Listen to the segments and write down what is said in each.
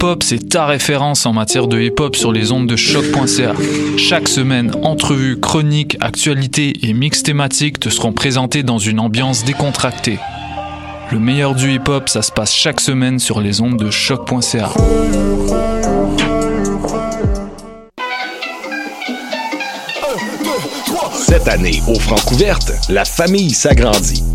hip-hop, c'est ta référence en matière de hip-hop sur les ondes de choc.ca. Chaque semaine, entrevues, chroniques, actualités et mix thématiques te seront présentés dans une ambiance décontractée. Le meilleur du hip-hop, ça se passe chaque semaine sur les ondes de choc.ca. Cette année, au Francouverte, la famille s'agrandit.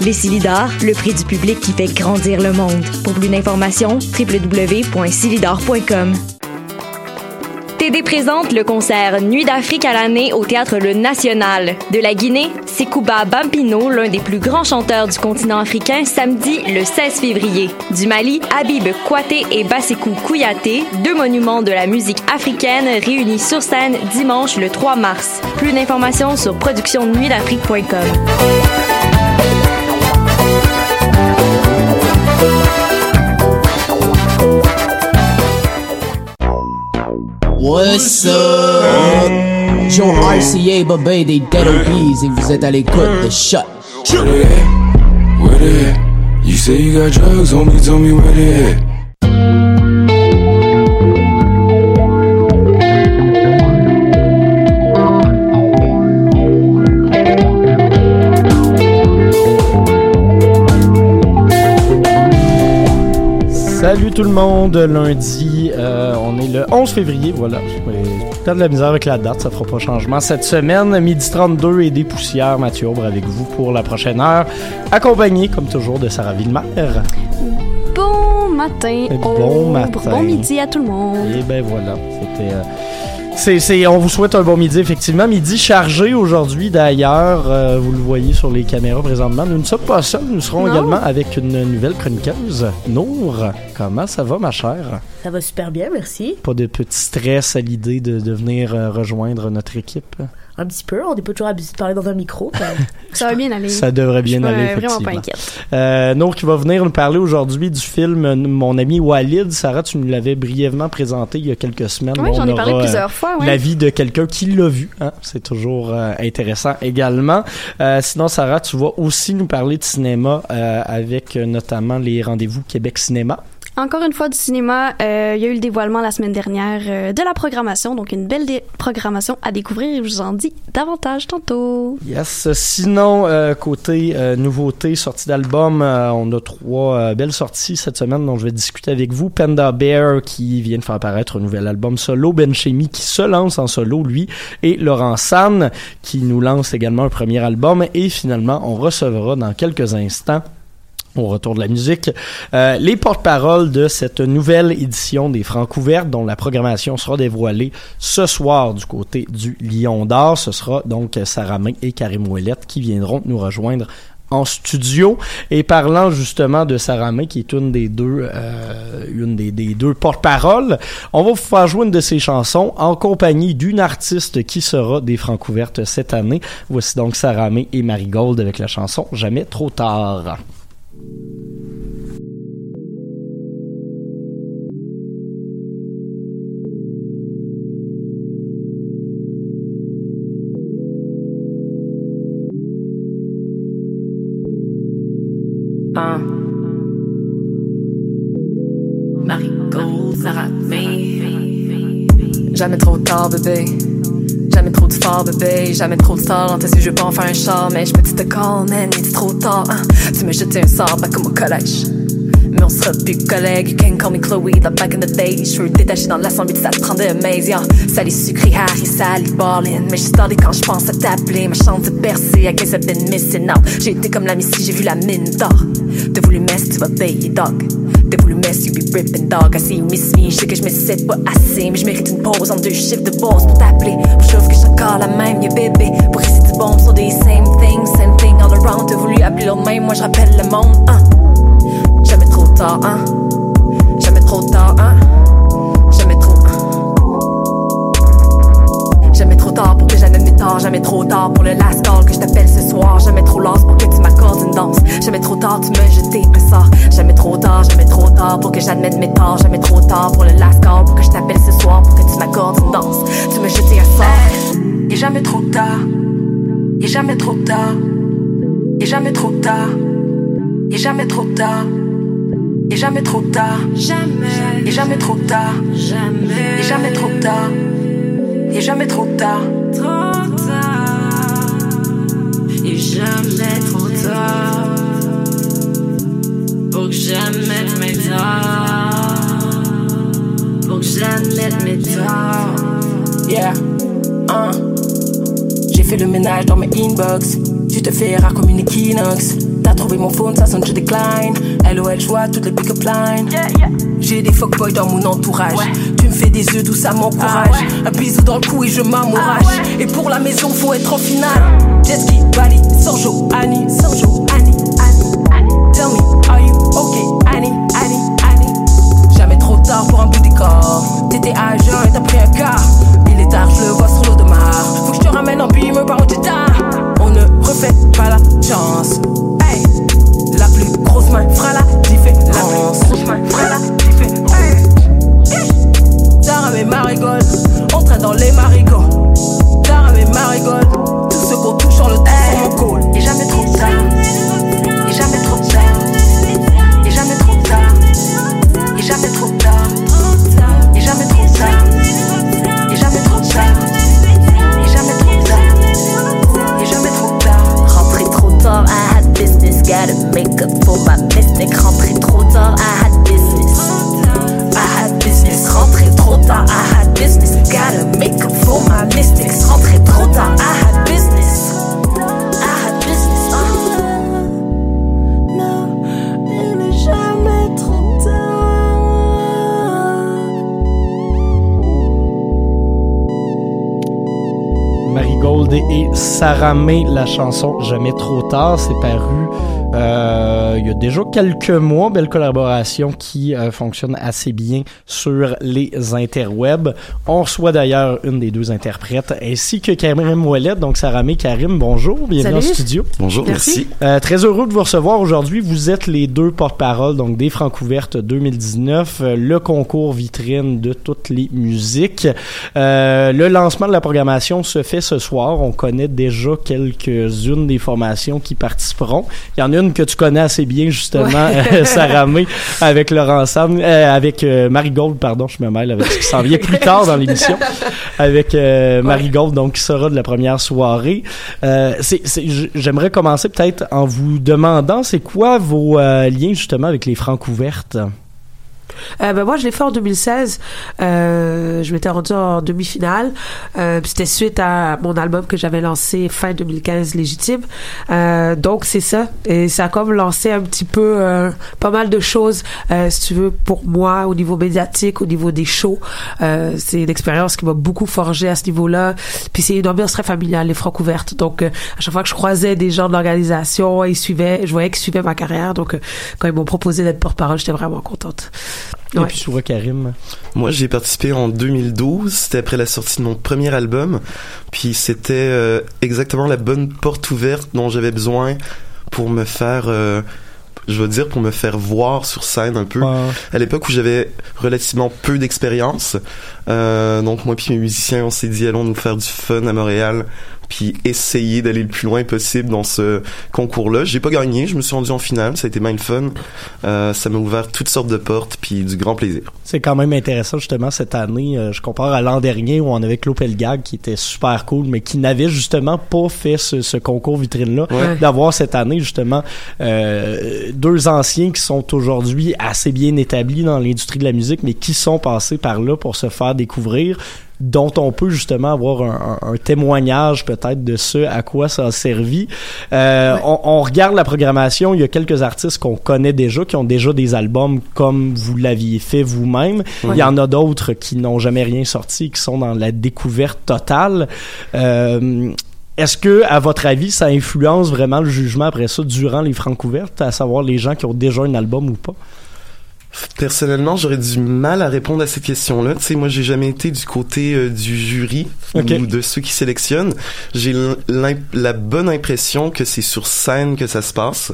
Les Silidars, le prix du public qui fait grandir le monde. Pour plus d'informations, www.silidar.com. TD présente le concert Nuit d'Afrique à l'année au Théâtre Le National. De la Guinée, Sekouba Bampino, l'un des plus grands chanteurs du continent africain, samedi le 16 février. Du Mali, Habib Kouaté et Basekou Kouyaté, deux monuments de la musique africaine réunis sur scène dimanche le 3 mars. Plus d'informations sur productionnuitdafrique.com. What's up? Joe RCA, Bobé des Dead Obies et vous êtes à l'écoute de Shot. Where they at? Where they at? You say you got drugs, homie, tell me where they at. Salut tout le monde, lundi, on est le 11 février, voilà. J'ai de la misère avec la date, ça fera pas changement cette semaine. Midi 32 et des poussières, Mathieu Aubre avec vous pour la prochaine heure, accompagné comme toujours de Sarah Villemère. Bon matin. Bon matin. Bon midi à tout le monde. Et ben voilà, c'était... euh, c'est, on vous souhaite un bon midi, effectivement. Midi chargé aujourd'hui, d'ailleurs. euh, vous le voyez sur les caméras présentement. Nous ne sommes pas seuls. Nous serons Non. également avec une nouvelle chroniqueuse. Nour, comment ça va, ma chère? Ça va super bien, merci. Pas de petit stress à l'idée de, de venir euh, rejoindre notre équipe? Un petit peu, on n'est pas toujours habitué de parler dans un micro. Ça va bien aller. Ça devrait bien Je aller, pas- vraiment pas inquiète. Euh, Nour qui va venir nous parler aujourd'hui du film euh, Mon ami Walid. Sarah, tu nous l'avais brièvement présenté il y a quelques semaines. Oui, j'en ai parlé euh, plusieurs fois. Ouais. La vie de quelqu'un qui l'a vu, hein? c'est toujours euh, intéressant également. Euh, sinon, Sarah, tu vas aussi nous parler de cinéma euh, avec euh, notamment les rendez-vous Québec Cinéma. Encore une fois du cinéma, euh, il y a eu le dévoilement la semaine dernière euh, de la programmation, donc une belle programmation à découvrir je vous en dis davantage tantôt. Yes. Sinon, euh, côté nouveauté, sortie d'album, on a trois belles sorties cette semaine dont je vais discuter avec vous. Panda Bear qui vient de faire apparaître un nouvel album solo, Ben Chemi qui se lance en solo lui et Laurent San qui nous lance également un premier album et finalement on recevra dans quelques instants au retour de la musique, euh, les porte-paroles de cette nouvelle édition des Francs ouvertes dont la programmation sera dévoilée ce soir du côté du Lion d'Or. Ce sera donc Sarah May et Karim Ouellette qui viendront nous rejoindre en studio. Et parlant justement de Sarah May qui est une des deux euh, une des, deux porte-paroles on va vous faire jouer une de ses chansons en compagnie d'une artiste qui sera des francs ouvertes cette année. Voici donc Sarah May et Marigold avec la chanson Jamais trop tard Un. Marigold. Jamais trop tard, bébé. Jamais trop de fort, bébé. Jamais trop de. Dans tes yeux, je veux pas en faire un char. Mais je peux te call, man. Il est trop tard. hein. Tu me jeté un sort, pas comme au collège. Mais on sera plus collègues, you can call me Chloe, the back in the day. Les cheveux détachés dans l'assemblée, ça te prend de maze, yeah. Salé sucré, Harry, Sally, ballin'. Mais je starté quand je pense à t'appeler. Ma chance de percer, I guess I've been missing out. J'ai été comme la Missy, j'ai vu la mine d'or. T'as voulu mess, tu vas payer, dog. T'as voulu mess, you be ripping, dog. I see you miss me, je sais que je me sais pas assez. Mais je mérite une pause en deux chiffres de boss pour t'appeler. Je trouve que je suis encore la même, yeah, bébé. Pour ici, tu bombes sur des same things, same thing all around. T'as voulu appeler l'autre même, moi je rappelle le monde, hein. Hein. Jamais trop tard, hein. Jamais trop, hein. Jamais trop tard pour que j'amène mes torts. Jamais trop tard pour le last call que je t'appelle ce soir. Jamais trop last pour que tu m'accordes une danse. Jamais trop tard, tu me jeter un sort. Jamais trop tard, jamais trop tard pour que j'admette mes torts. Jamais trop tard pour le last call pour que je t'appelle ce soir. Pour que tu m'accordes une danse. Tu me jeter un sort. Et jamais trop tard. Et jamais trop tard. Et jamais trop tard. Et jamais trop tard. Et jamais trop tard. Jamais. Et jamais trop tard. Jamais. Et jamais trop tard. Et jamais trop tard. Trop tard. Et jamais trop tard. Pour que j'admette mes torts. Pour que j'admette mes torts. Yeah. Hein. J'ai fait le ménage dans mes inbox. Tu te fais rare comme une Equinox. Trouvé mon phone, ça sonne, je décline. LOL, je vois toutes les pick-up lines. J'ai des fuckboys dans mon entourage. Tu me fais des yeux doux, ça m'encourage. Un bisou dans le cou et je m'amourage. Et pour la maison, faut être en finale. Jet ski, Bali, Sanjo, Annie, Sanjo, Annie, Annie, Annie. Tell me, are you okay, Annie, Annie, Annie? Jamais trop tard pour un bout décor. T'étais à jeun et t'as pris un quart. Il est tard, je le vois sur l'eau de mar. Faut que je te ramène en beamer par où t'es tard. On ne refait pas la chance. dans les marigots. Tard à mes marigots, tous ceux qu'on touche sur le temps sur mon col. Et jamais trop tard, et jamais trop tard, et jamais trop tard, et jamais trop tard, et jamais trop tard, et jamais trop tard, et jamais trop tard, et jamais trop tard. Rentrer trop tard, I had business, gotta make up for my mistake. Rentrer trop tard, I Sarah May, la chanson Jamais trop tard, c'est paru euh, il y a déjà quelques mois, belle collaboration qui euh, fonctionne assez bien sur les interwebs. On reçoit d'ailleurs une des deux interprètes ainsi que Karim Ouellet, donc Sarah May, Karim, bonjour, bienvenue Salut. en studio. Bonjour, merci. Euh, très heureux de vous recevoir aujourd'hui. Vous êtes les deux porte-parole donc des Francouvertes 2019, euh, le concours vitrine de toutes les musiques. Euh, le lancement de la programmation se fait ce soir. On connaît déjà quelques-unes des formations qui participeront. Il y en a une que tu connais assez bien justement, Ouais. Sarah May, avec Laurent Sam, euh, avec euh, Marie Gold, pardon, je me mêle avec ce qui s'en vient plus tard dans l'émission, avec euh, Marie Gold, donc qui sera de la première soirée. Euh, j'aimerais commencer peut-être en vous demandant, c'est quoi vos euh, liens justement avec les francs ouvertes? Euh, ben moi, je l'ai fait en 2016. Euh, je m'étais rendu en demi-finale. Euh, c'était suite à mon album que j'avais lancé fin 2015, Légitime. Euh, donc, c'est ça. Et ça a comme lancé un petit peu euh, pas mal de choses, euh, si tu veux, pour moi, au niveau médiatique, au niveau des shows. C'est une expérience qui m'a beaucoup forgé à ce niveau-là. Puis c'est une ambiance très familiale, les francs ouvertes. Donc, à chaque fois que je croisais des gens de l'organisation, ils suivaient, je voyais qu'ils suivaient ma carrière. Donc, quand ils m'ont proposé d'être porte-parole, j'étais vraiment contente. Et Ouais. puis toi, Karim? Moi, j'ai participé en 2012. C'était après la sortie de mon premier album. Puis c'était euh, exactement la bonne porte ouverte dont j'avais besoin pour me faire, euh, je veux dire, pour me faire voir sur scène un peu. À l'époque où j'avais relativement peu d'expérience. Euh, donc moi puis mes musiciens, on s'est dit allons nous faire du fun à Montréal puis essayer d'aller le plus loin possible dans ce concours-là. J'ai pas gagné, je me suis rendu en finale, ça a été bien le fun. Euh, ça m'a ouvert toutes sortes de portes, puis du grand plaisir. C'est quand même intéressant justement cette année. euh, je compare à l'an dernier où on avait Claude Pelgag qui était super cool, mais qui n'avait justement pas fait ce, ce concours vitrine-là. Ouais. D'avoir cette année justement euh, deux anciens qui sont aujourd'hui assez bien établis dans l'industrie de la musique, mais qui sont passés par là pour se faire découvrir dont on peut justement avoir un, un- un témoignage peut-être de ce à quoi ça a servi. Euh, on, on regarde la programmation, il y a quelques artistes qu'on connaît déjà, qui ont déjà des albums comme vous l'aviez fait vous-même. Il y en a d'autres qui n'ont jamais rien sorti, qui sont dans la découverte totale. Euh, est-ce que, à votre avis, ça influence vraiment le jugement après ça durant les francs ouvertes, à savoir les gens qui ont déjà un album ou pas? Personnellement, j'aurais du mal à répondre à cette question-là. Tu sais, moi, j'ai jamais été du côté euh, du jury ou de ceux qui sélectionnent. J'ai la bonne impression que c'est sur scène que ça se passe,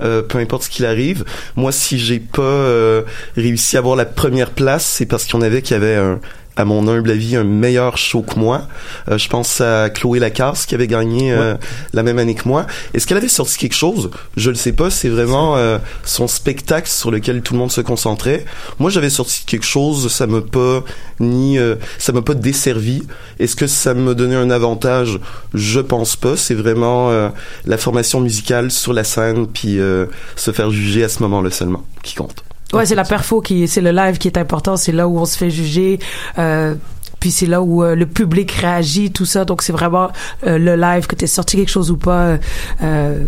euh, peu importe ce qu'il arrive. Moi, si j'ai pas euh, réussi à avoir la première place, c'est parce qu'il y avait un à mon humble avis, un meilleur show que moi. Euh, je pense à Chloé Lacasse qui avait gagné euh, la même année que moi. Est-ce qu'elle avait sorti quelque chose? Je le sais pas. C'est vraiment euh, son spectacle sur lequel tout le monde se concentrait. Moi, j'avais sorti quelque chose. Ça m'a pas ni euh, ça m'a pas desservi. Est-ce que ça me donnait un avantage? Je pense pas. C'est vraiment euh, la formation musicale sur la scène puis euh, se faire juger à ce moment-là seulement qui compte. Ouais, c'est la perfo qui, c'est le live qui est important. C'est là où on se fait juger. Euh, puis c'est là où euh, le public réagit, tout ça. Donc c'est vraiment euh, le live que t'es sorti quelque chose ou pas. euh,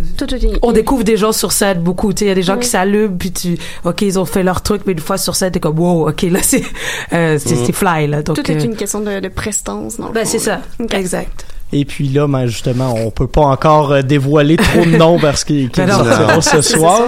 on découvre des gens sur scène beaucoup. Tu il y a des gens qui s'allument puis tu, ok, ils ont fait leur truc, mais une fois sur scène t'es comme wow, ok là c'est, euh, c'est, fly là. Donc Tout est euh, une question de, de prestance. dans le Ben, c'est ça. Exact. Et puis là, ben justement, on peut pas encore euh, dévoiler trop de noms parce qu'ils non. sortiront ce soir.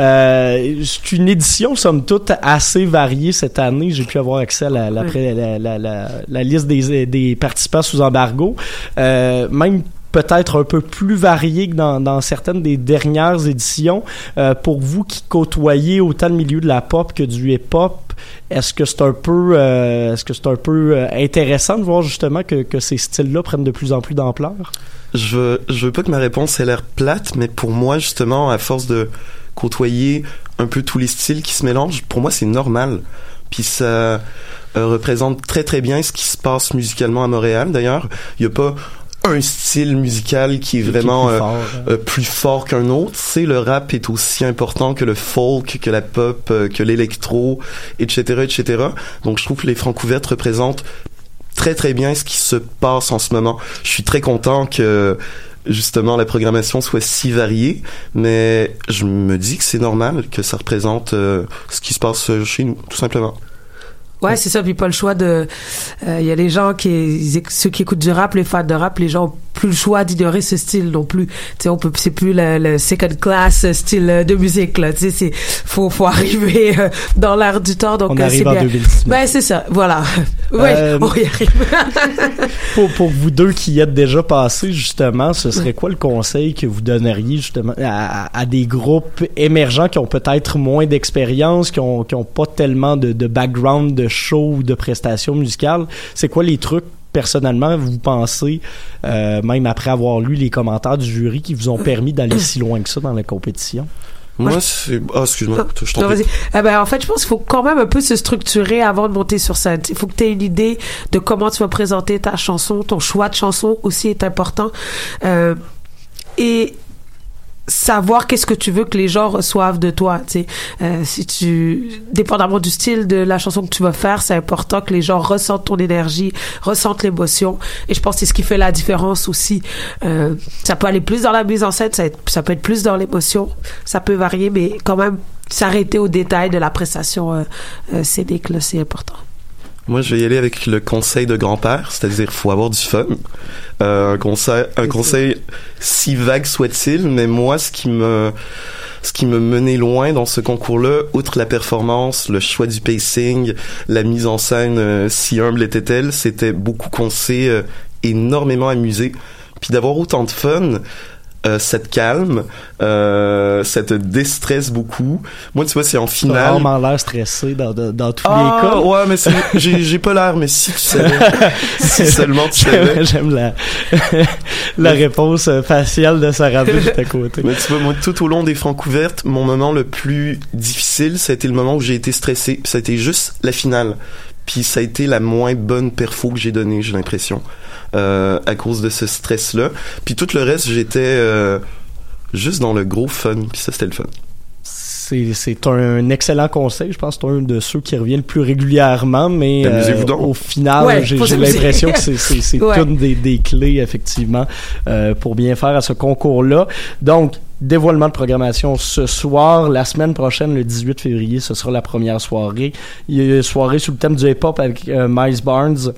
Euh, c'est une édition, somme toute, assez variée cette année. J'ai pu avoir accès à la, la, la, la, la- la liste des, des participants sous embargo. Euh, même peut-être un peu plus variée que dans, dans certaines des dernières éditions. Euh, pour vous qui côtoyez autant le milieu de la pop que du hip-hop, est-ce que c'est un peu, euh, est-ce que c'est un peu euh, intéressant de voir justement que, que ces styles-là prennent de plus en plus d'ampleur? Je je veux pas que ma réponse ait l'air plate, mais pour moi, justement, à force de côtoyer un peu tous les styles qui se mélangent, pour moi, c'est normal. Puis ça euh, représente très très bien ce qui se passe musicalement à Montréal. D'ailleurs, il y a pas un style musical qui est vraiment plus euh, fort, euh, plus fort qu'un autre. C'est le rap est aussi important que le folk, que la pop, euh, que l'électro, etc., etc. Donc je trouve que les Francouvertes représentent très très bien ce qui se passe en ce moment. Je suis très content que justement la programmation soit si variée, mais je me dis que c'est normal que ça représente euh, ce qui se passe chez nous, tout simplement. Ouais, c'est ça. Puis pas le choix de. Il y a les gens qui, ceux qui écoutent du rap, les fans de rap, les gens plus le choix d'ignorer ce style non plus. Tu sais, on peut, c'est plus le, le second class style euh, de musique là. Tu sais, c'est faut faut arriver euh, dans l'air du temps. Donc On euh, arrive en bien. 2019. Ben c'est ça. Voilà. Euh, on y arrive. pour, pour vous deux qui y êtes déjà passés, justement, ce serait quoi le conseil que vous donneriez justement à des groupes émergents qui ont peut-être moins d'expérience, qui ont, qui ont pas tellement de, de background de show ou de prestations musicales? C'est quoi les trucs personnellement, vous pensez, euh, même après avoir lu les commentaires du jury, qui vous ont permis d'aller si loin que ça dans la compétition? Moi, c'est... Ah, excuse-moi, je t'en Non. Eh ben, en fait, je pense qu'il faut quand même un peu se structurer avant de monter sur scène. Il faut que tu aies une idée de comment tu vas présenter ta chanson. Ton choix de chanson aussi est important. Euh, et savoir qu'est-ce que tu veux que les gens reçoivent de toi. Tu sais, Euh, si tu, dépendamment du style de la chanson que tu vas faire, c'est important que les gens ressentent ton énergie, ressentent l'émotion. Et je pense que c'est ce qui fait la différence aussi. Euh, ça peut aller plus dans la mise en scène, ça, peut être plus dans l'émotion. Ça peut varier, mais quand même s'arrêter aux détails de la prestation euh, euh, scénique, là, c'est important. Moi, je vais y aller avec le conseil de grand-père, c'est-à-dire faut avoir du fun. Euh, un conseil, un conseil si vague soit-il, mais moi, ce qui me, ce qui me menait loin dans ce concours-là, outre la performance, le choix du pacing, la mise en scène, euh, si humble était-elle, c'était beaucoup qu'on s'est euh, énormément amusé, puis d'avoir autant de fun euh, ça te calme, euh, ça te déstresse beaucoup. Moi, tu vois, c'est en T'as finale. rarement l'air stressé dans, dans, dans tous Ah, les cas. ouais, mais c'est- j'ai j'ai pas l'air, mais si tu savais. si seulement tu savais. J'aime la, la réponse euh, faciale de Sarah B juste à côté. Mais tu vois, moi, tout au long des francs couvertes, mon moment le plus difficile, ça a été le moment où j'ai été stressé. Ça a été juste la finale. Puis ça a été la moins bonne perfo que j'ai donnée, j'ai l'impression, à cause de ce stress-là. Puis tout le reste, j'étais euh, juste dans le gros fun. Puis ça, c'était le fun. C'est, c'est un excellent conseil. Je pense que c'est un de ceux qui revient le plus régulièrement, mais euh, Amusez-vous donc. au final, Ouais, j'ai, l'impression que c'est, Ouais. une des, des clés, effectivement, euh, pour bien faire à ce concours-là. Donc, dévoilement de programmation ce soir. La semaine prochaine, le 18 février, ce sera la première soirée. Il y a une soirée sous le thème du hip-hop avec euh, Miles Barnes.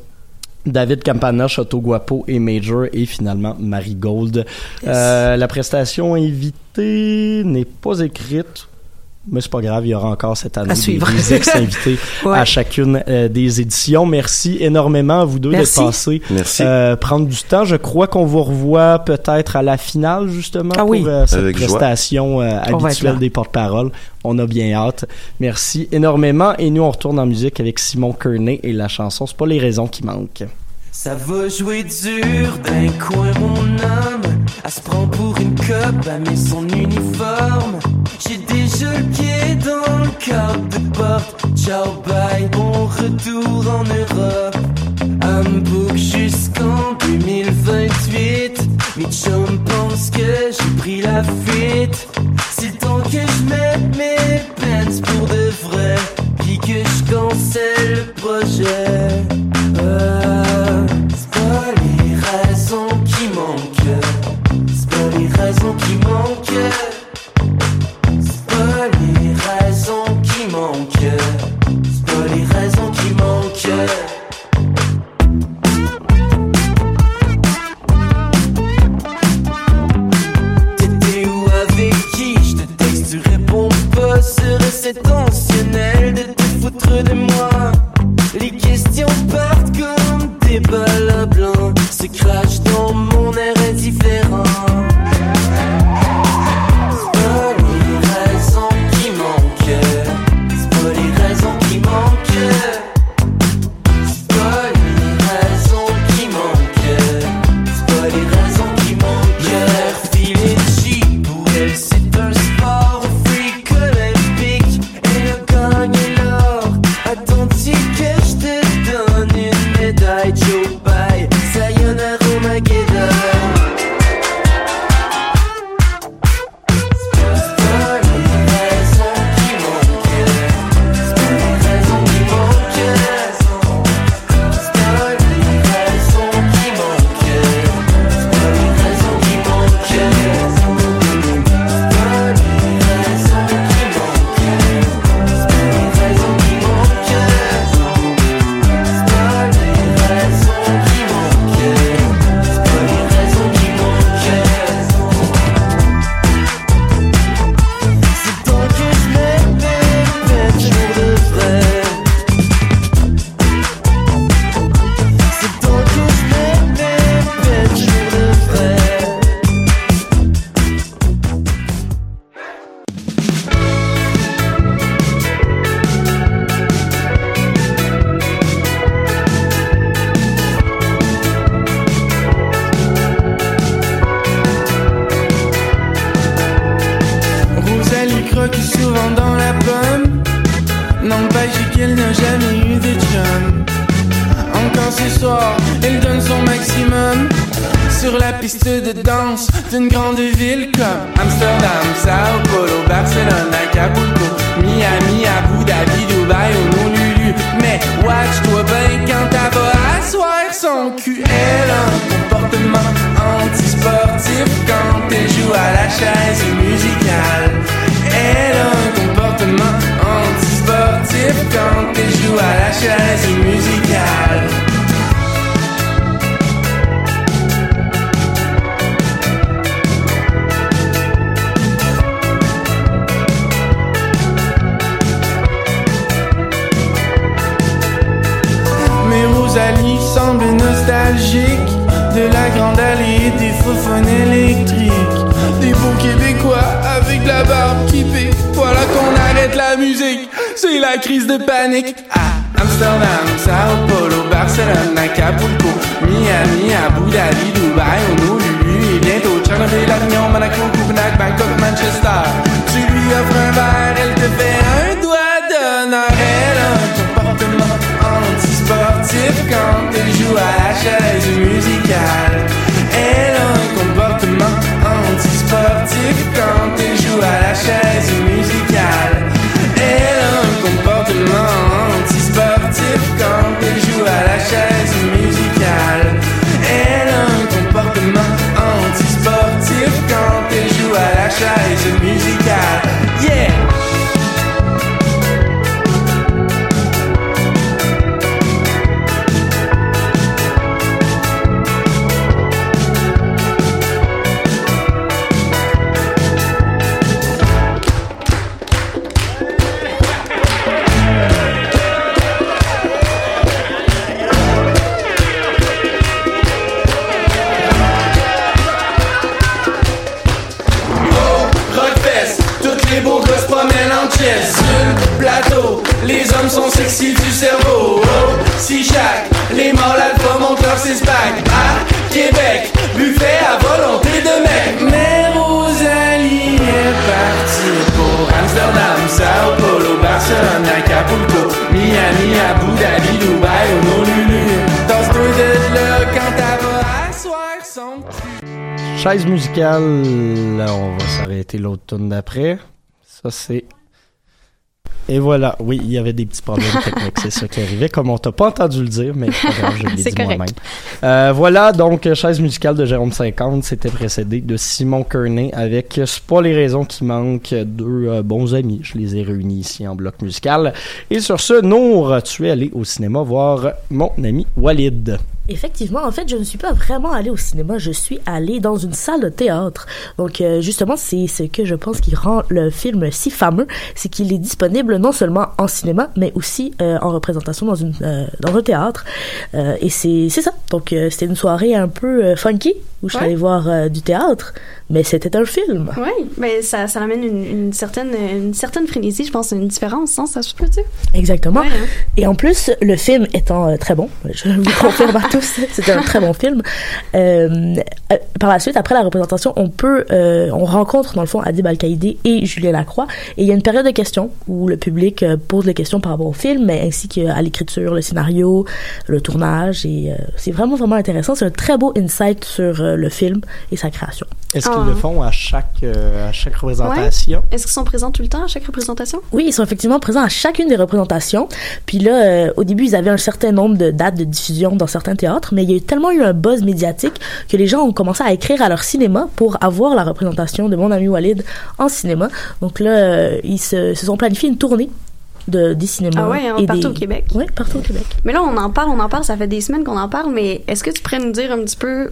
David Campana, Chateau Guapo et Major et finalement Marie Gold. Euh, la prestation invitée n'est pas écrite, mais c'est pas grave, il y aura encore cette année À des, suivre. des ex-invités Ouais. à chacune euh, des éditions. Merci énormément à vous deux d'être passés. Merci. Euh, prendre du temps. Je crois qu'on vous revoit peut-être à la finale justement Ah oui. pour euh, cette Avec prestation euh, habituelle des porte-paroles. On a bien hâte. Merci énormément. Et nous, on retourne en musique avec Simon Kearney et la chanson C'est pas les raisons qui manquent. Ça va jouer dur d'un coin mon âme Elle se prend pour une cope, elle met son uniforme. J'ai déjà le pied dans le cadre de porte. Ciao bye, bon retour en Europe. Book jusqu'en 2028 Mes chums pensent que j'ai pris la fuite. C'est le temps que je mette mes pants pour de vrai. Puis que je cancelle le projet. Euh, c'est pas les raisons qui manquent. C'est pas les raisons qui manquent. C'est pas les raisons qui manquent. C'est pas les raisons qui manquent. T'étais où avec qui? Je te texte, tu réponds pas Serait-ce intentionnel de te foutre de moi? Les questions partent comme des balles à Se crachent dans mon air indifférent wax crise de panique. À Amsterdam, Sao Paulo, Barcelone, Acapulco, Miami, Abu Dhabi, Dubaï, Honolulu et bientôt Tchernobyl, Avignon, Monaco, Copenhague, Bangkok, Manchester. Tu lui offres un verre, elle te fait un doigt d'honneur. Elle un comportement anti-sportif quand elle joue à la chaise musicale. Le plateau, les hommes sont sexy du cerveau. Oh, Si chaque, les mâles alpha montent leur six-pack À Québec, buffet à volonté de mec. Mais Rosalie est partie pour Amsterdam, Sao Paulo, Barcelone, Acapulco Miami, Abu Dhabi, Dubaï, Honolulu Danse-toi de là quand elle va asseoir son Chaise musicale, on va s'arrêter l'autre tourne d'après. Ça, c'est. Et voilà, oui, il y avait des petits problèmes techniques, c'est ça qui arrivait. Comme on t'a pas entendu le dire, mais grave, je l'ai dit moi-même. Euh, voilà, donc, chaise musicale de Jérôme 50, c'était précédé de Simon Kearney avec C'est pas les raisons qui manquent, deux euh, bons amis. Je les ai réunis ici en bloc musical. Et sur ce, Nour, tu es allé au cinéma voir mon ami Walid. Effectivement, en fait, je ne suis pas vraiment allée au cinéma, je suis allée dans une salle de théâtre. Donc, euh, justement, c'est ce que je pense qui rend le film si fameux, c'est qu'il est disponible non seulement en cinéma, mais aussi euh, en représentation dans, une, euh, dans un théâtre. Et c'est ça. Donc, c'était une soirée un peu funky, où je suis Ouais. allée voir euh, du théâtre, mais c'était un film. Oui, mais ça, ça amène une, une certaine, une certaine frénésie, je pense, une différence, hein, ça se peut-tu? Exactement. Ouais, hein. Et en plus, le film étant euh, très bon, je vous confirme à tous, c'était un très bon film. Euh, par la suite, après la représentation, on peut, on rencontre dans le fond Adib Al-Qaïdé et Julien Lacroix, et il y a une période de questions où le public pose des questions par rapport au film, mais ainsi qu'à l'écriture, le scénario, le tournage, et c'est vraiment vraiment intéressant. C'est un très beau insight sur le film et sa création. Est-ce qu'ils Ah. le font à chaque, euh, à chaque représentation? Ouais. Est-ce qu'ils sont présents tout le temps à chaque représentation? Oui, ils sont effectivement présents à chacune des représentations. Puis là, euh, au début, ils avaient un certain nombre de dates de diffusion dans certains théâtres, mais il y a eu tellement eu un buzz médiatique que les gens ont commencé à écrire à leur cinéma pour avoir la représentation de mon ami Walid en cinéma. Donc là, euh, ils se, se sont planifiés une tournée de, des cinémas. Ah ouais, hein, et partout des- au Québec. Oui, partout au Québec. Mais là, on en parle, on en parle, ça fait des semaines qu'on en parle, mais est-ce que tu pourrais nous dire un petit peu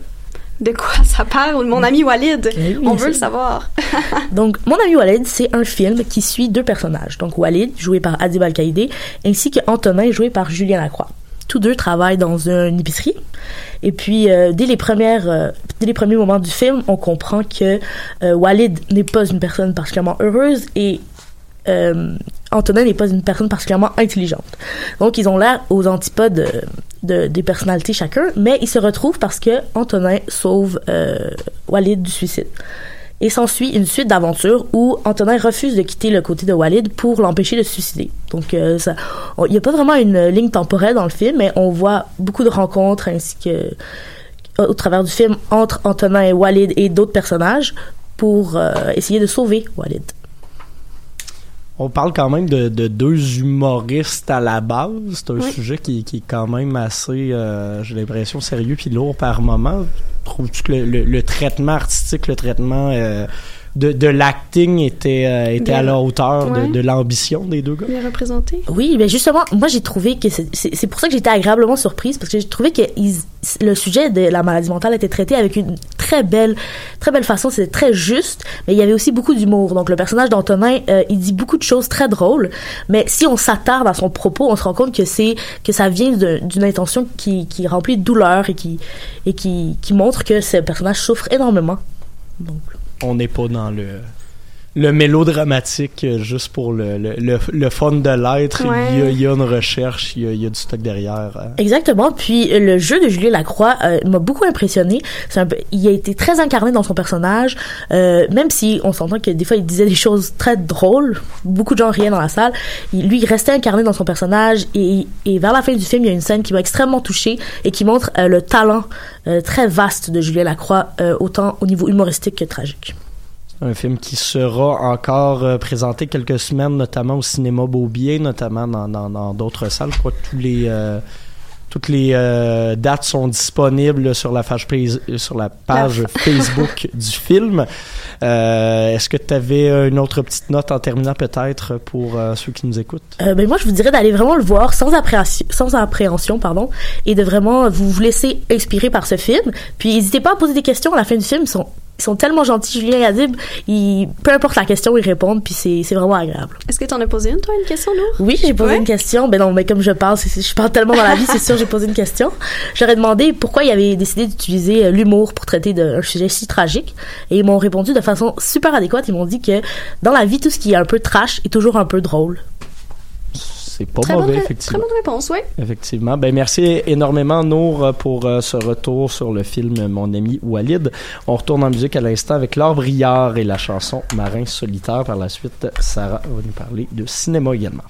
de quoi ça parle? Mon ami Walid, oui, on veut le savoir. Donc, Mon ami Walid, c'est un film qui suit deux personnages. Donc, Walid, joué par Adib Al-Qaïdé, ainsi que Antonin, joué par Julien Lacroix. Tous deux travaillent dans une épicerie. Et puis, euh, dès les premières, euh, dès les premiers moments du film, on comprend que euh, Walid n'est pas une personne particulièrement heureuse et euh, Antonin n'est pas une personne particulièrement intelligente. Donc, ils ont l'air aux antipodes euh, de, des personnalités chacun, mais ils se retrouvent parce que Antonin sauve euh, Walid du suicide. Et s'ensuit une suite d'aventures où Antonin refuse de quitter le côté de Walid pour l'empêcher de se suicider. Donc, il n'y a pas vraiment une ligne temporelle dans le film, mais on voit beaucoup de rencontres ainsi que au travers du film entre Antonin et Walid et d'autres personnages pour essayer de sauver Walid. On parle quand même de, de deux humoristes à la base. C'est un Oui. sujet qui, qui est quand même assez, euh, j'ai l'impression, sérieux puis lourd par moment. Trouves-tu que le, le- le traitement artistique, le traitement euh, de, de l'acting était, euh, était à la hauteur de- Ouais. de, l'ambition des deux gars? Bien représenté. Oui, mais justement, moi j'ai trouvé que c'est- pour ça que j'étais agréablement surprise parce que j'ai trouvé que ils- le sujet de la maladie mentale était traité avec une très belle, très belle façon. C'était très juste, mais il y avait aussi beaucoup d'humour. Donc le personnage d'Antonin, euh, il dit beaucoup de choses très drôles, mais si on s'attarde à son propos, on se rend compte que c'est que ça vient d'une intention qui, qui est remplie de douleur et qui et qui, qui montre que ce personnage souffre énormément. Donc on n'est pas dans le le mélodramatique euh, juste pour le, le, le, le fun de l'être. Ouais. Il, y a, il y a une recherche, il y a, il y a du stock derrière. euh. Exactement. Puis euh, le jeu de Julien Lacroix euh, m'a beaucoup impressionné. Un il a été très incarné dans son personnage, euh, même si on s'entend que des fois il disait des choses très drôles. Beaucoup de gens riaient dans la salle. Il- lui, il restait incarné dans son personnage et, et vers la fin du film, il y a une scène qui m'a extrêmement touchée et qui montre euh, le talent très vaste de Julien Lacroix, autant au niveau humoristique que tragique. Un film qui sera encore euh, présenté quelques semaines, notamment au cinéma Beaubier, notamment dans dans- dans d'autres salles. Je crois que tous les, euh, toutes les euh, dates sont disponibles sur la page, page- sur la page La- Facebook du film. Euh, Est-ce que tu avais une autre petite note en terminant peut-être pour ceux qui nous écoutent? Ben moi, je vous dirais d'aller vraiment le voir sans appréhension, sans appréhension, pardon, et de vraiment vous vous laisser inspirer par ce film. Puis, n'hésitez pas à poser des questions à la fin du film. Ils sont, ils sont tellement gentils, Julien et Adib. Ils, peu importe la question, ils répondent, puis c'est, c'est vraiment agréable. Est-ce que t'en as posé une, toi, une question, Nour? Oui, j'ai posé Ouais. une question. Ben non, mais comme je parle, c'est- je parle tellement dans la vie, c'est sûr, j'ai posé une question. J'aurais demandé pourquoi ils avaient décidé d'utiliser euh, l'humour pour traiter d'un sujet si tragique. Et ils m'ont répondu de façon super adéquate. Ils m'ont dit que dans la vie, tout ce qui est un peu trash est toujours un peu drôle. C'est pas Très mauvais, bonne, effectivement. très bonne réponse, oui. Effectivement. Ben merci énormément Nour pour euh, ce retour sur le film Mon ami Walid. On retourne en musique à l'instant avec Laure Briard et la chanson Marin solitaire. Par la suite, Sarah va nous parler de cinéma également.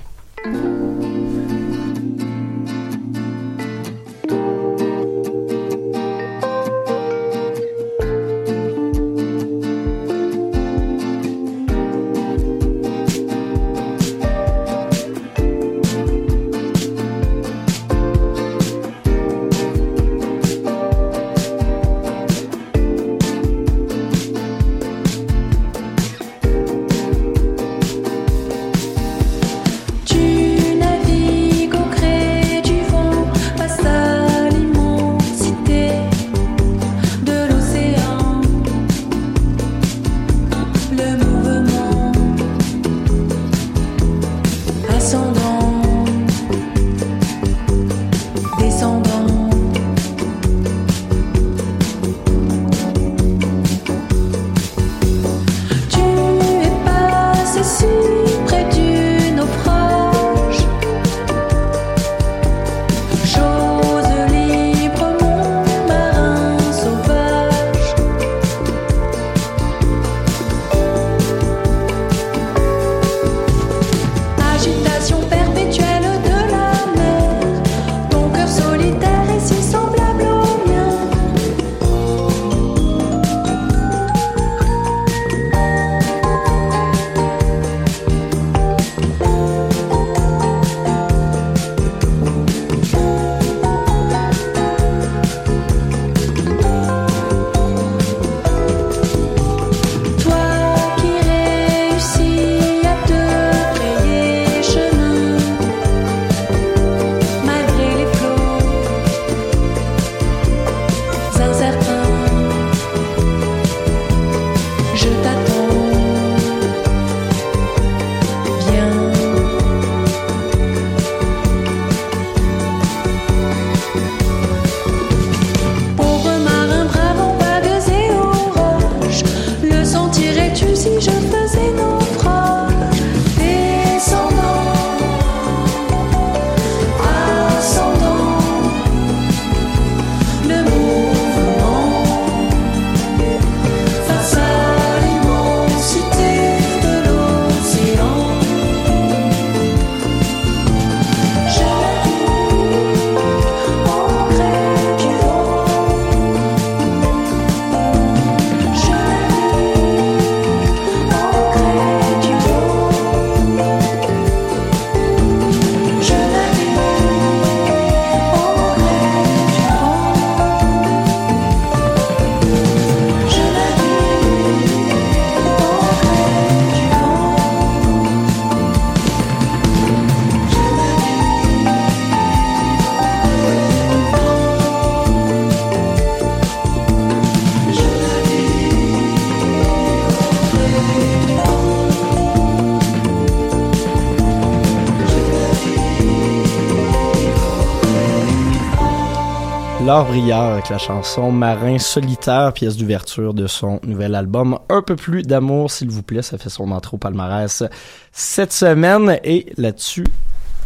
Avec la chanson Marin solitaire, pièce d'ouverture de son nouvel album. Un peu plus d'amour, s'il vous plaît, ça fait son entrée au palmarès cette semaine. Et là-dessus,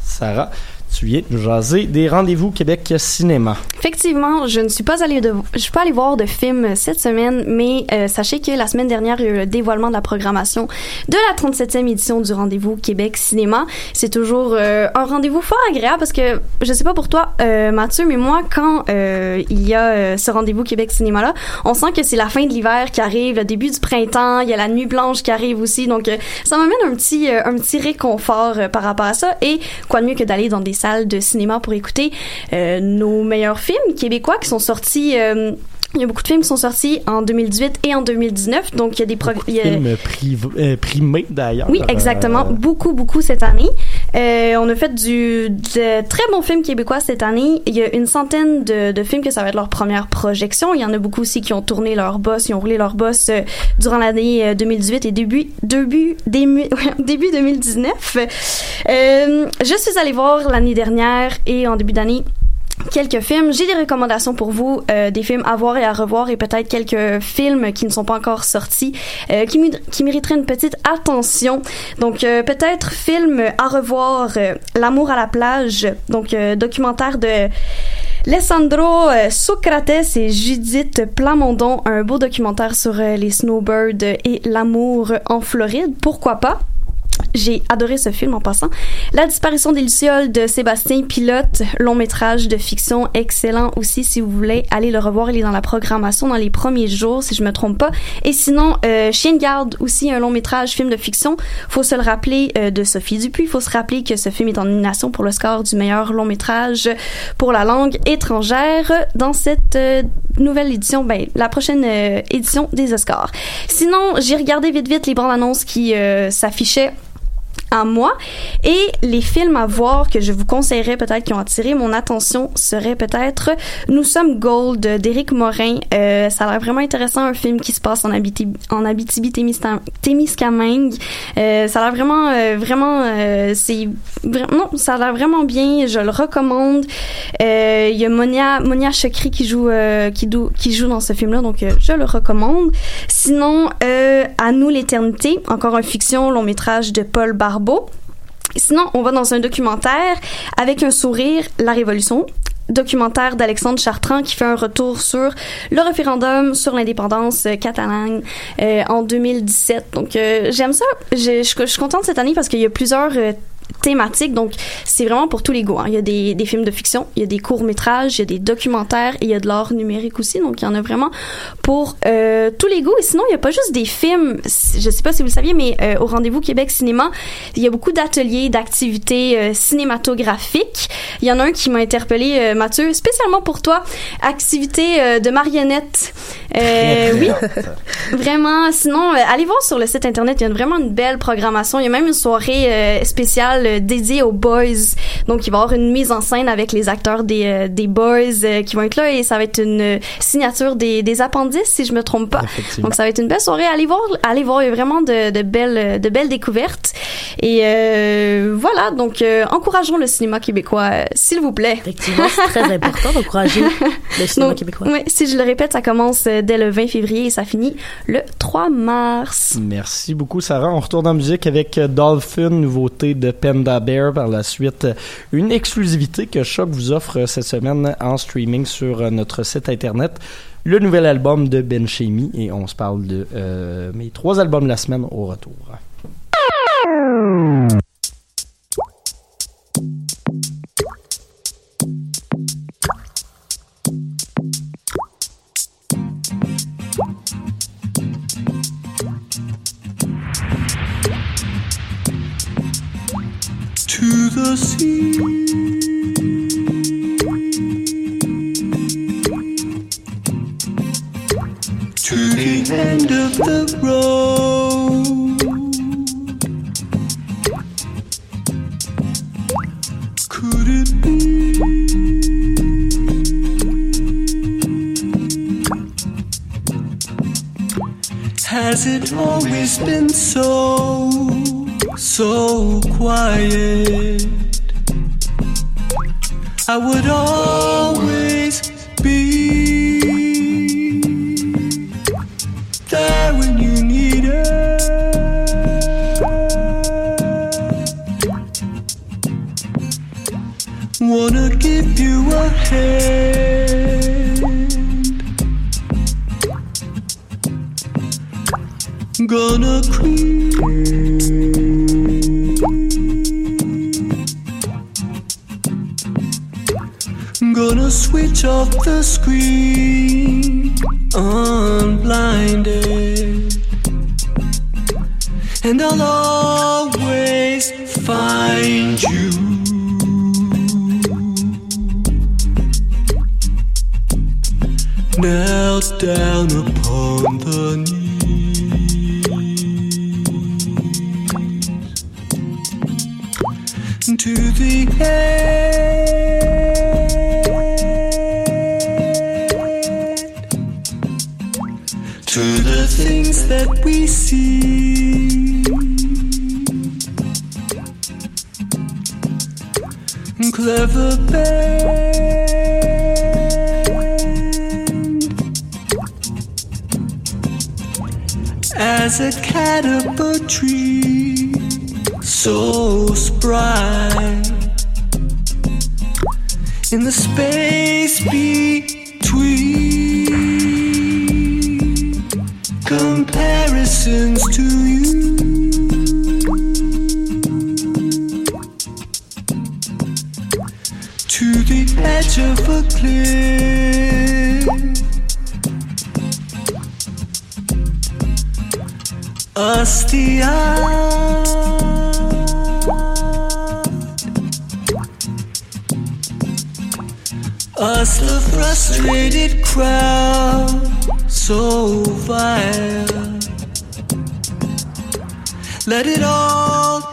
Sarah, tu viens nous jaser des rendez-vous Québec Cinéma. Effectivement, je ne suis pas allée de, je suis pas allée voir de film cette semaine, mais euh, sachez que la semaine dernière, il y a eu le dévoilement de la programmation de la 37e édition du rendez-vous Québec Cinéma. C'est toujours euh, un rendez-vous fort agréable parce que je sais pas pour toi, euh, Mathieu, mais moi, quand il y a ce rendez-vous Québec Cinéma là, on sent que c'est la fin de l'hiver qui arrive, le début du printemps, il y a la nuit blanche qui arrive aussi, donc ça m'amène un petit, un petit réconfort par rapport à ça. Et quoi de mieux que d'aller dans des salles de cinéma pour écouter euh, nos meilleurs films? Québécois qui sont sortis euh, il y a beaucoup de films qui sont sortis en 2018 et en 2019, donc il y a des il y a... films euh, primés d'ailleurs. Oui, exactement, beaucoup beaucoup cette année. Euh, on a fait du de très bons films québécois cette année. Il y a une centaine de, de, films que ça va être leur première projection. Il y en a beaucoup aussi qui ont tourné leur boss, ils ont roulé leur boss euh, durant l'année 2018 et début début début, début 2019. je suis allée voir l'année dernière et en début d'année quelques films. J'ai des recommandations pour vous, euh, des films à voir et à revoir et peut-être quelques films qui ne sont pas encore sortis, euh, qui, mériteraient une petite attention. Donc euh, peut-être film à revoir, L'amour à la plage, donc documentaire de Alessandro Socrates et Judith Plamondon, un beau documentaire sur les snowbirds et l'amour en Floride. Pourquoi pas? J'ai adoré ce film en passant. La disparition des Lucioles de Sébastien Pilote, long métrage de fiction excellent aussi si vous voulez aller le revoir. Il est dans la programmation dans les premiers jours si je me trompe pas. Et sinon, euh, Chien de garde aussi un long métrage film de fiction. Faut se le rappeler euh, de Sophie Dupuis. Faut se rappeler que ce film est en nomination pour le score du meilleur long métrage pour la langue étrangère dans cette euh, nouvelle édition, ben la prochaine euh, édition des Oscars. Sinon, j'ai regardé vite vite les bandes annonces qui s'affichaient à moi. Et les films à voir que je vous conseillerais peut-être qui ont attiré mon attention seraient peut-être Nous sommes Gold d'Éric Morin. Euh, ça a l'air vraiment intéressant, un film qui se passe en, Abitibi, en Abitibi-Témiscamingue. Euh, ça a l'air vraiment, euh, vraiment, euh, c'est non, ça a l'air vraiment bien. Je le recommande. Euh, il y a Monia, Monia Chokri qui joue, qui, qui joue dans ce film-là, donc je le recommande. Sinon, À nous l'éternité, encore un fiction long métrage de Paul Barbeau Sinon, on va dans un documentaire avec un sourire, La Révolution, documentaire d'Alexandre Chartrand qui fait un retour sur le référendum sur l'indépendance euh, catalane euh, en 2017. Donc euh, j'aime ça. Je, je, suis contente cette année parce qu'il y a plusieurs thématique. Donc, c'est vraiment pour tous les goûts. Hein. Il y a des, des, films de fiction, il y a des courts-métrages, il y a des documentaires et il y a de l'art numérique aussi. Donc, il y en a vraiment pour euh, tous les goûts. Et sinon, il n'y a pas juste des films. Je sais pas si vous le saviez, mais euh, au Rendez-vous Québec Cinéma, il y a beaucoup d'ateliers, d'activités euh, cinématographiques. Il y en a un qui m'a interpellé, Mathieu, spécialement pour toi. Activité de marionnettes. oui, vraiment. Sinon, allez voir sur le site Internet. Il y a vraiment une belle programmation. Il y a même une soirée spéciale euh, dédié aux boys. Donc, il va y avoir une mise en scène avec les acteurs des, euh, des boys euh, qui vont être là et ça va être une signature des, des appendices, si je me trompe pas. Donc, ça va être une belle soirée. Allez voir, allez voir. Il y a vraiment de, de belles, de belles découvertes. Et voilà. Donc, encourageons le cinéma québécois, s'il vous plaît. Effectivement, c'est très important d'encourager le cinéma québécois. Oui, si je le répète, ça commence dès le 20 février et ça finit le 3 mars. Merci beaucoup, Sarah. On retourne en musique avec Dolphin, nouveauté de Panda Bear par la suite. Une exclusivité que Choc vous offre cette semaine en streaming sur notre site internet. Le nouvel album de Ben Chemi et on se parle de euh, mes trois albums de la semaine au retour. The sea. To the end of the road. Could it be? Has it always been so? so quiet. up a tree so spry in the space between comparisons to you. To the edge of a cliff. Us the frustrated crowd, so vile. Let it all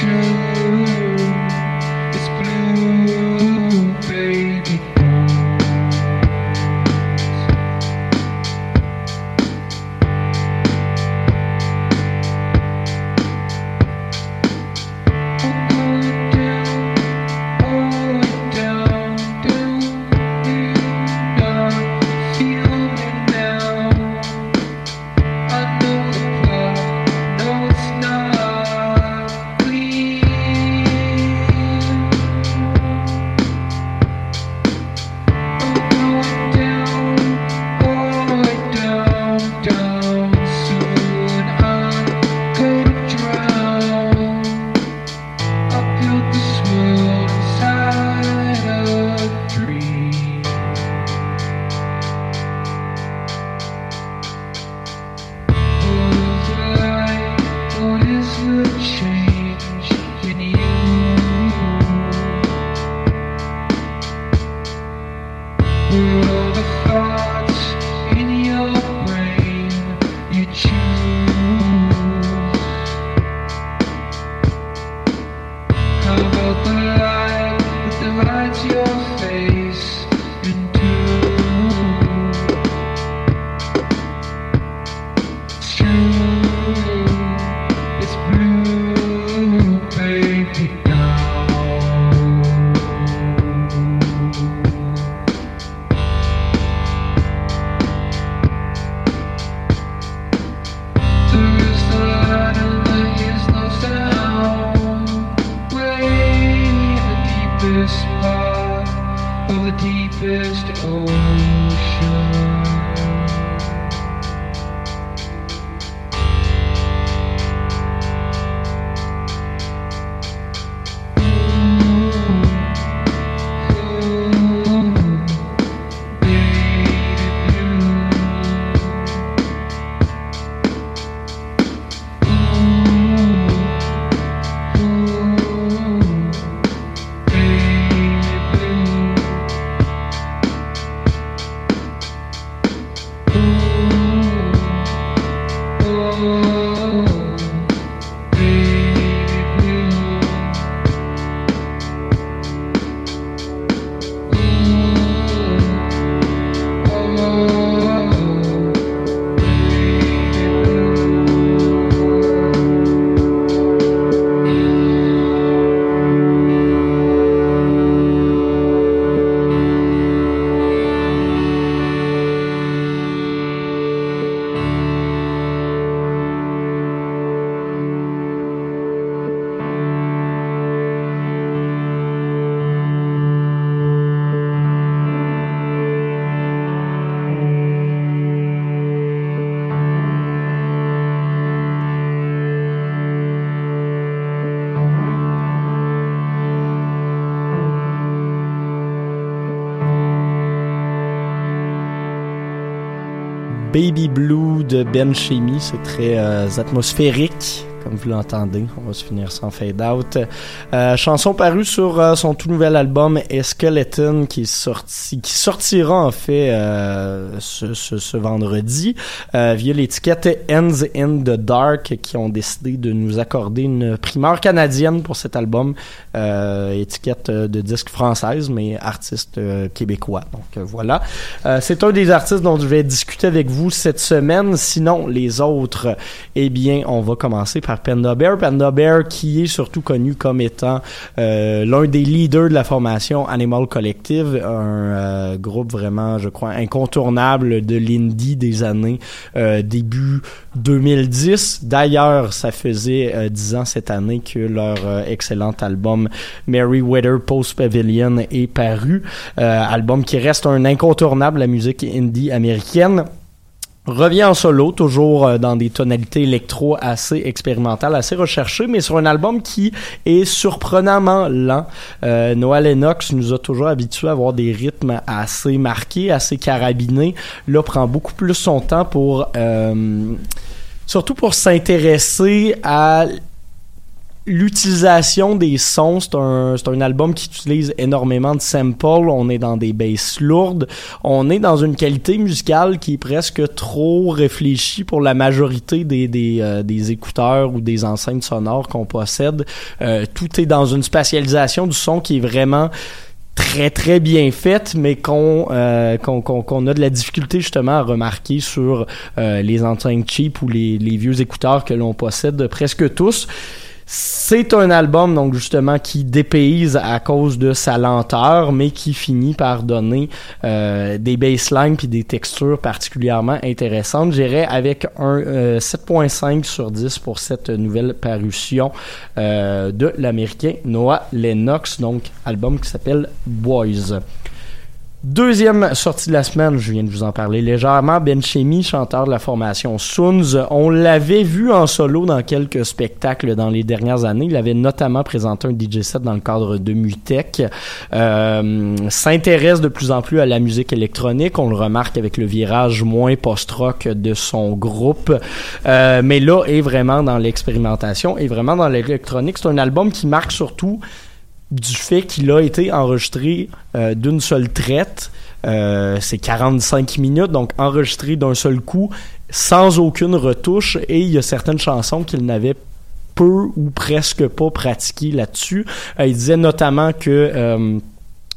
true. Baby Blue de Ben Chemi. C'est très euh, atmosphérique comme vous l'entendez. On va se finir sans fade out. Euh, chanson parue sur euh, son tout nouvel album Skeleton qui sorti, qui sortira en fait euh, ce, ce, ce, vendredi euh, via l'étiquette Ends in the Dark qui ont décidé de nous accorder une primeur canadienne pour cet album, euh, étiquette de disque française mais artiste québécois. Donc voilà. C'est un des artistes dont je vais discuter avec vous cette semaine. Sinon les autres, eh bien on va commencer par par Panda Bear. Panda Bear qui est surtout connu comme étant euh, l'un des leaders de la formation Animal Collective, un euh, groupe vraiment, je crois, incontournable de l'indie des années euh, début 2010. D'ailleurs, ça faisait euh, 10 ans cette année que leur euh, excellent album Weather Post Pavilion est paru. Euh, album qui reste un incontournable la musique indie américaine revient en solo, toujours euh, dans des tonalités électro assez expérimentales, assez recherchées, mais sur un album qui est surprenamment lent. Euh, Noah Lennox nous a toujours habitués à avoir des rythmes assez marqués, assez carabinés. Là, prend beaucoup plus son temps pour... Euh, surtout pour s'intéresser à l'utilisation des sons, c'est un, un album qui utilise énormément de samples. On est dans des basses lourdes. On est dans une qualité musicale qui est presque trop réfléchie pour la majorité des, des, euh, des écouteurs ou des enceintes sonores qu'on possède. Euh, tout est dans une spatialisation du son qui est vraiment très très bien faite, mais qu'on euh, a de la difficulté justement à remarquer sur les enceintes cheap ou les, les vieux écouteurs que l'on possède presque tous. C'est un album donc justement qui dépayse à cause de sa lenteur, mais qui finit par donner euh, des basslines puis des textures particulièrement intéressantes. J'irais avec un euh, 7.5 sur 10 pour cette nouvelle parution euh, de l'américain Noah Lennox, donc album qui s'appelle Boys. Deuxième sortie de la semaine, je viens de vous en parler légèrement, Ben Chemi, chanteur de la formation Soons. On l'avait vu en solo dans quelques spectacles dans les dernières années. Il avait notamment présenté un DJ set dans le cadre de Mutech. Euh, S'intéresse de plus en plus à la musique électronique. On le remarque avec le virage moins post-rock de son groupe. Euh, mais là, est vraiment dans l'expérimentation et vraiment dans l'électronique. C'est un album qui marque surtout du fait qu'il a été enregistré euh, d'une seule traite. Euh, c'est 45 minutes, donc enregistré d'un seul coup, sans aucune retouche, et il y a certaines chansons qu'il n'avait peu ou presque pas pratiqué là-dessus. Euh, il disait notamment que euh,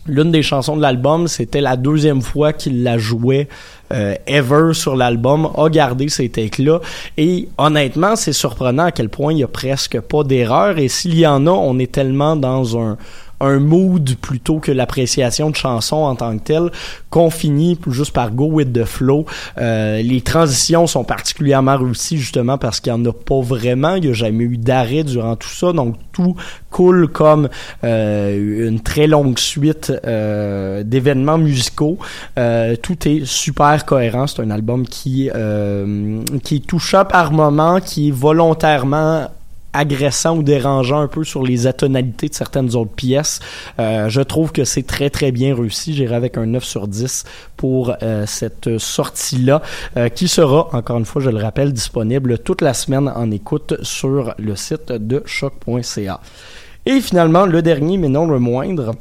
l'une des chansons de l'album, c'était la deuxième fois qu'il la jouait euh, ever sur l'album, a gardé ces takes-là. Et honnêtement, c'est surprenant à quel point il y a presque pas d'erreur. Et s'il y en a, on est tellement dans un un mood plutôt que l'appréciation de chansons en tant que telle qu'on finit juste par go with the flow. Euh, les transitions sont particulièrement réussies justement parce qu'il n'y en a pas vraiment. Il n'y a jamais eu d'arrêt durant tout ça. Donc tout coule comme euh, une très longue suite euh, d'événements musicaux. Tout est super cohérent. C'est un album qui, qui est touchant par moment, qui est volontairement agressant ou dérangeant un peu sur les atonalités de certaines autres pièces. Euh, je trouve que c'est très très bien réussi. J'irai avec un 9 sur 10 pour euh, cette sortie-là, euh, qui sera, encore une fois, je le rappelle, disponible toute la semaine en écoute sur le site de choc.ca. Et finalement, le dernier, mais non le moindre,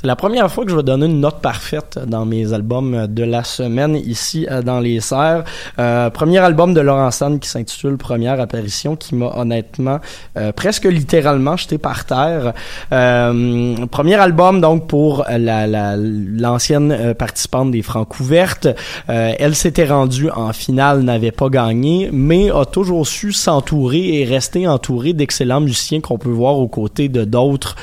c'est la première fois que je vais donner une note parfaite dans mes albums de la semaine ici dans les serres. Euh, premier album de Laurent Sand qui s'intitule Première apparition qui m'a honnêtement euh, presque littéralement jeté par terre. Euh, premier album donc pour la, la, l'ancienne euh, participante des Francs ouvertes. Euh, elle s'était rendue en finale, n'avait pas gagné, mais a toujours su s'entourer et rester entourée d'excellents musiciens qu'on peut voir aux côtés de d'autres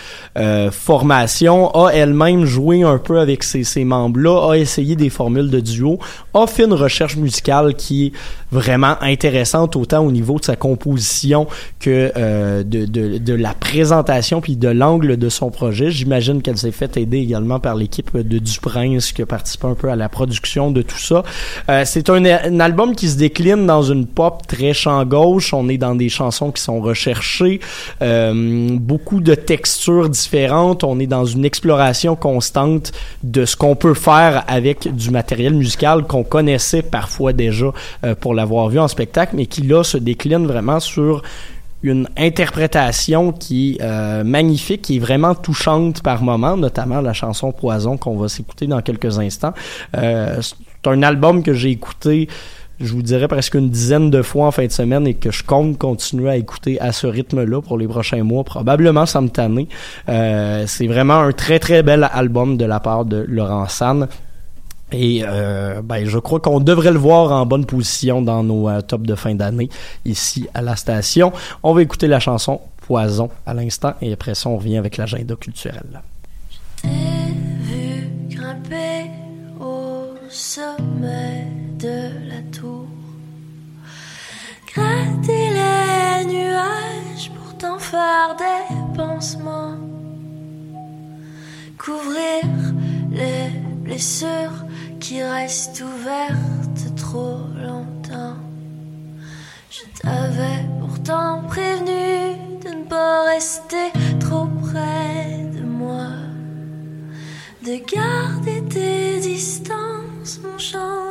formations. Elle-même joué un peu avec ses, ses membres-là, a essayé des formules de duo, a fait une recherche musicale qui est vraiment intéressante autant au niveau de sa composition que euh, de, la présentation puis de l'angle de son projet. J'imagine qu'elle s'est fait aider également par l'équipe de Duprince qui a participé un peu à la production de tout ça. Euh, c'est un, album qui se décline dans une pop très chant gauche. On est dans des chansons qui sont recherchées, euh, beaucoup de textures différentes. On est dans une exploration constante de ce qu'on peut faire avec du matériel musical qu'on connaissait parfois déjà euh, pour l'avoir vu en spectacle, mais qui là se décline vraiment sur une interprétation qui est euh, magnifique, qui est vraiment touchante par moments, notamment la chanson Poison qu'on va s'écouter dans quelques instants. Euh, c'est un album que j'ai écouté je vous dirais presque une dizaine de fois en fin de semaine et que je compte continuer à écouter à ce rythme-là pour les prochains mois, probablement ça me. Euh, c'est vraiment un très très bel album de la part de Laurent San. Et euh, ben, je crois qu'on devrait le voir en bonne position dans nos euh, tops de fin d'année ici à la station. On va écouter la chanson Poison à l'instant et après ça on revient avec l'agenda culturel. T'ai vu grimper au nuages pour t'en faire des pansements, couvrir les blessures qui restent ouvertes trop longtemps. Je t'avais pourtant prévenu de ne pas rester trop près de moi, de garder tes distances. Mon champ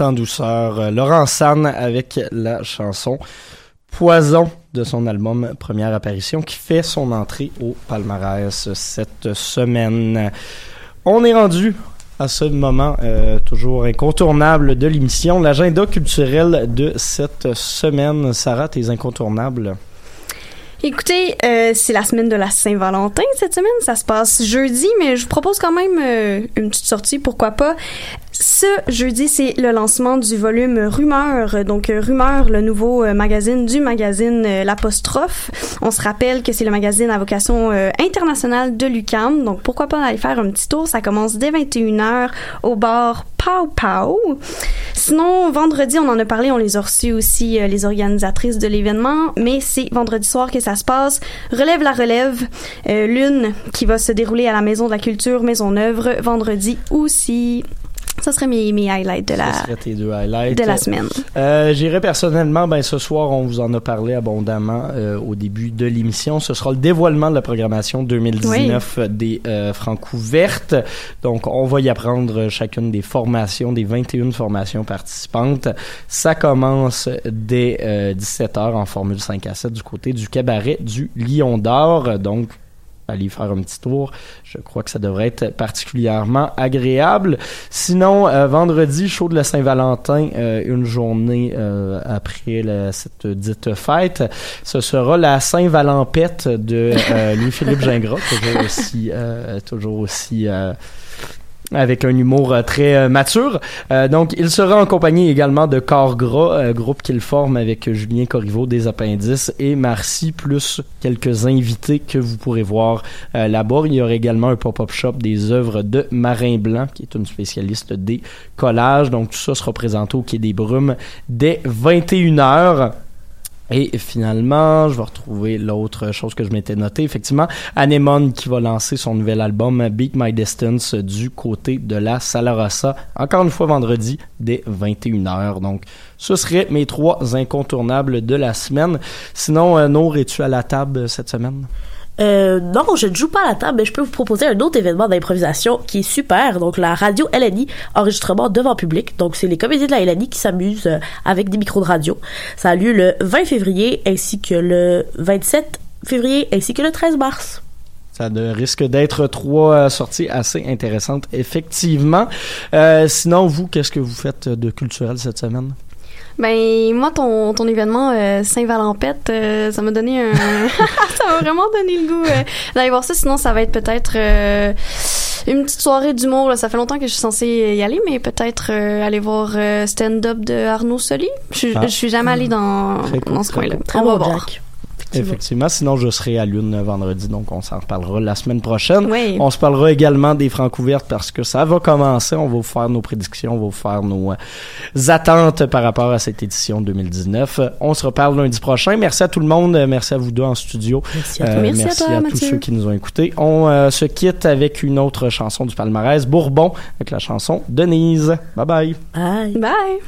en douceur. Euh, Laurent San avec la chanson Poison de son album Première apparition qui fait son entrée au palmarès cette semaine. On est rendu à ce moment euh, toujours incontournable de l'émission, l'agenda culturel de cette semaine. Sarah, tes incontournables? Écoutez, euh, c'est la semaine de la Saint-Valentin cette semaine. Ça se passe jeudi, mais je vous propose quand même une petite sortie, pourquoi pas. Ce jeudi, c'est le lancement du volume Rumeur. Donc, euh, Rumeur, le nouveau euh, magazine du magazine euh, L'Apostrophe. On se rappelle que c'est le magazine à vocation internationale de l'UQAM. Donc, pourquoi pas aller faire un petit tour? Ça commence dès 21h au bar Pau Pau. Sinon, vendredi, on en a parlé, on les a reçus aussi, les organisatrices de l'événement, mais c'est vendredi soir que ça se passe. Relève la relève, l'une qui va se dérouler à la Maison de la Culture Maison Œuvre vendredi aussi. Ça serait mes, mes highlights de la, tes deux highlights. de la semaine. Euh, J'irai personnellement, ben ce soir, on vous en a parlé abondamment euh, au début de l'émission. Ce sera le dévoilement de la programmation 2019 des euh, Francouvertes. Donc, on va y apprendre chacune des formations, des 21 formations participantes. Ça commence dès 17h euh, en Formule 5 à 7 du côté du cabaret du Lion d'Or. Donc, aller faire un petit tour. Je crois que ça devrait être particulièrement agréable. Sinon, euh, vendredi, show de la Saint-Valentin, euh, une journée euh, après cette dite fête, ce sera la Saint-Valampette de Louis-Philippe Gingras, toujours aussi avec un humour euh, très euh, mature. Euh, donc, il sera en compagnie également de Corps groupe qu'il forme avec Julien Corriveau des Appendices et Marcy, plus quelques invités que vous pourrez voir là-bas. Il y aura également un pop-up shop des œuvres de Marin Blanc, qui est une spécialiste des collages. Donc, tout ça sera présenté au Quai des Brumes dès 21h. Et finalement, je vais retrouver l'autre chose que je m'étais noté. Effectivement, Anemone qui va lancer son nouvel album Beat My Distance du côté de la Salarossa. Encore une fois vendredi dès 21h. Donc, ce serait mes trois incontournables de la semaine. Sinon, euh, Nour, es-tu à la table cette semaine? Euh, non, je ne joue pas à la table, mais je peux vous proposer un autre événement d'improvisation qui est super. Donc, la radio LNI, enregistrement devant public. Donc, c'est les comédiens de la LNI qui s'amusent euh, avec des micros de radio. Ça a lieu le 20 février ainsi que le 27 février ainsi que le 13 mars. Ça risque d'être trois euh, sorties assez intéressantes, effectivement. Sinon, vous, qu'est-ce que vous faites de culturel cette semaine? Ben moi ton ton événement euh, Saint-Valampette, euh, ça m'a donné un ça m'a vraiment donné le goût euh, d'aller voir ça sinon ça va être peut-être une petite soirée d'humour ça fait longtemps que je suis censée y aller mais peut-être aller voir stand-up de Arnaud Soli. Je, ah. je suis jamais allée dans dans ce coin-là. On va voir. Effectivement. Sinon, je serai à Lune vendredi, donc on s'en reparlera la semaine prochaine. On se parlera également des francs ouvertes parce que ça va commencer. On va vous faire nos prédictions, on va vous faire nos euh, attentes par rapport à cette édition 2019. On se reparle lundi prochain. Merci à tout le monde. Merci à vous deux en studio. Merci à, toi. Euh, merci à, tous ceux qui nous ont écoutés. On euh, se quitte avec une autre chanson du palmarès, Bourbon, avec la chanson Denise. Bye bye. Bye. Bye.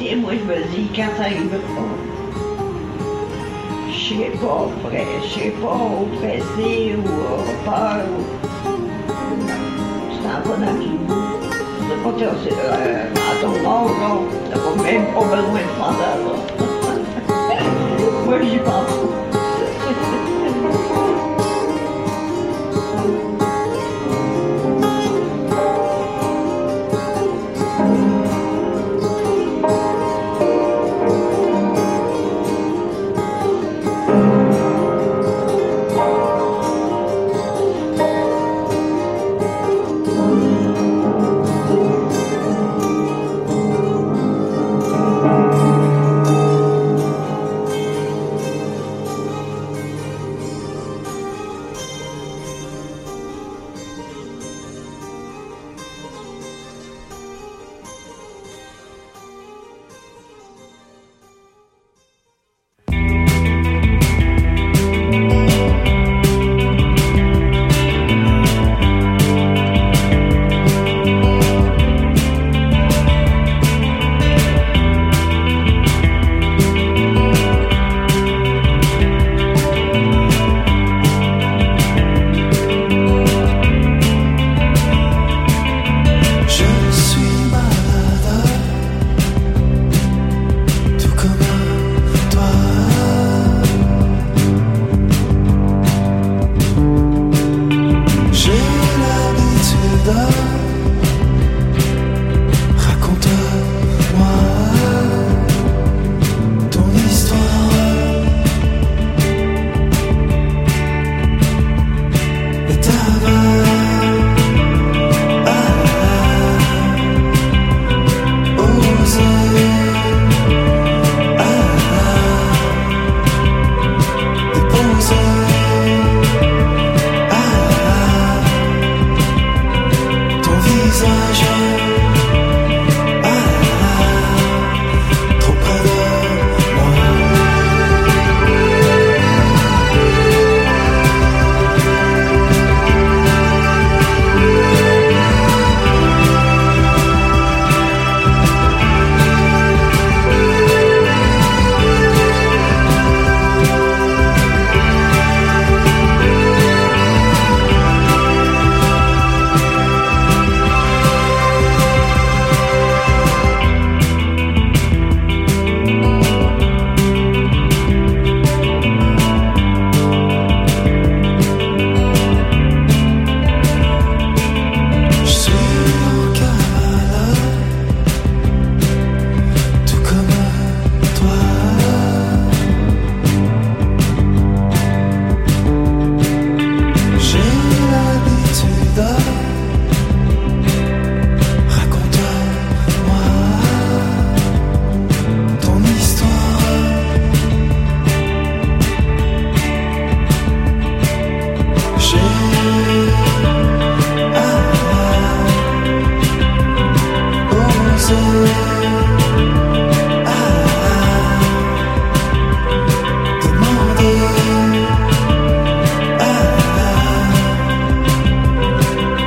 Moi, je me dis, quand ça arrivera, je serai pas prêt, je serai pas oppressé ou peur. Tu t'en vas dans le. C'est pas c'est euh, dans ton monde, non. T'as pas même pas besoin de faire ça. moi, j'y pense.